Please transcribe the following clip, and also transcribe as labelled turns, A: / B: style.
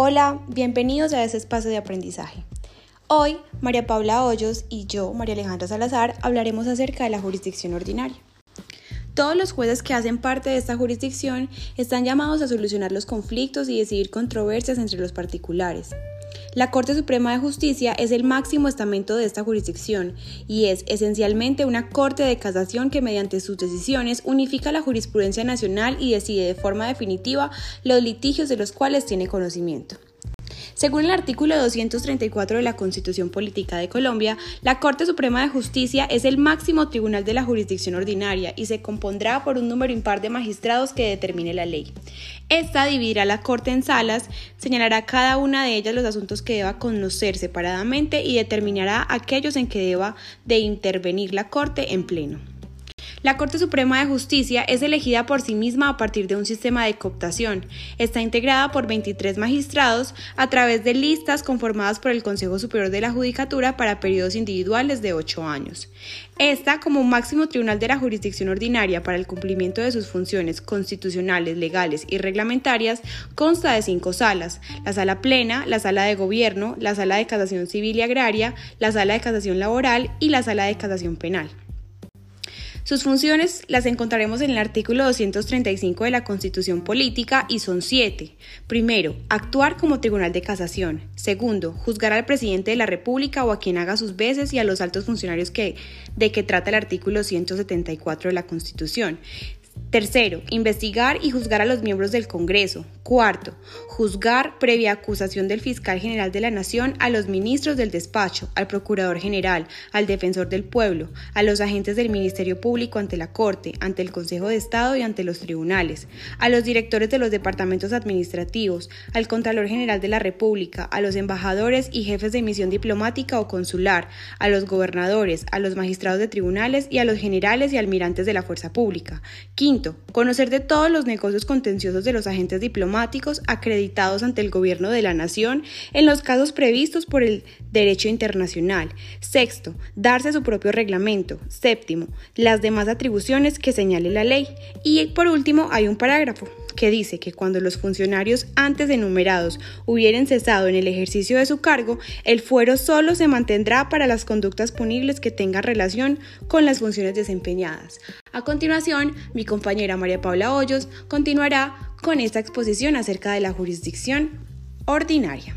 A: Hola, bienvenidos a este espacio de aprendizaje. Hoy, María Paula Hoyos y yo, María Alejandra Salazar, hablaremos acerca de la jurisdicción ordinaria. Todos los jueces que hacen parte de esta jurisdicción están llamados a solucionar los conflictos y decidir controversias entre los particulares. La Corte Suprema de Justicia es el máximo estamento de esta jurisdicción y es esencialmente una Corte de casación que mediante sus decisiones unifica la jurisprudencia nacional y decide de forma definitiva los litigios de los cuales tiene conocimiento. Según el artículo 234 de la Constitución Política de Colombia, la Corte Suprema de Justicia es el máximo tribunal de la jurisdicción ordinaria y se compondrá por un número impar de magistrados que determine la ley. Esta dividirá la Corte en salas, señalará cada una de ellas los asuntos que deba conocer separadamente y determinará aquellos en que deba de intervenir la Corte en pleno. La Corte Suprema de Justicia es elegida por sí misma a partir de un sistema de cooptación. Está integrada por 23 magistrados a través de listas conformadas por el Consejo Superior de la Judicatura para periodos individuales de 8 años. Esta, como máximo tribunal de la jurisdicción ordinaria para el cumplimiento de sus funciones constitucionales, legales y reglamentarias, consta de cinco salas, la sala plena, la sala de gobierno, la sala de casación civil y agraria, la sala de casación laboral y la sala de casación penal. Sus funciones las encontraremos en el artículo 235 de la Constitución Política y son siete. Primero, actuar como tribunal de casación. Segundo, juzgar al presidente de la República o a quien haga sus veces y a los altos funcionarios de que trata el artículo 174 de la Constitución. Tercero, investigar y juzgar a los miembros del Congreso. Cuarto, juzgar previa acusación del fiscal general de la Nación a los ministros del despacho, al procurador general, al defensor del pueblo, a los agentes del Ministerio Público ante la Corte, ante el Consejo de Estado y ante los tribunales, a los directores de los departamentos administrativos, al Contralor General de la República, a los embajadores y jefes de misión diplomática o consular, a los gobernadores, a los magistrados de tribunales y a los generales y almirantes de la fuerza pública. Quinto, conocer de todos los negocios contenciosos de los agentes diplomáticos acreditados ante el gobierno de la nación en los casos previstos por el derecho internacional. Sexto, darse su propio reglamento. Séptimo, las demás atribuciones que señale la ley. Y por último, hay un parágrafo que dice que cuando los funcionarios antes enumerados hubieren cesado en el ejercicio de su cargo, el fuero solo se mantendrá para las conductas punibles que tengan relación con las funciones desempeñadas. A continuación, mi compañera María Paula Hoyos continuará con esta exposición acerca de la jurisdicción ordinaria.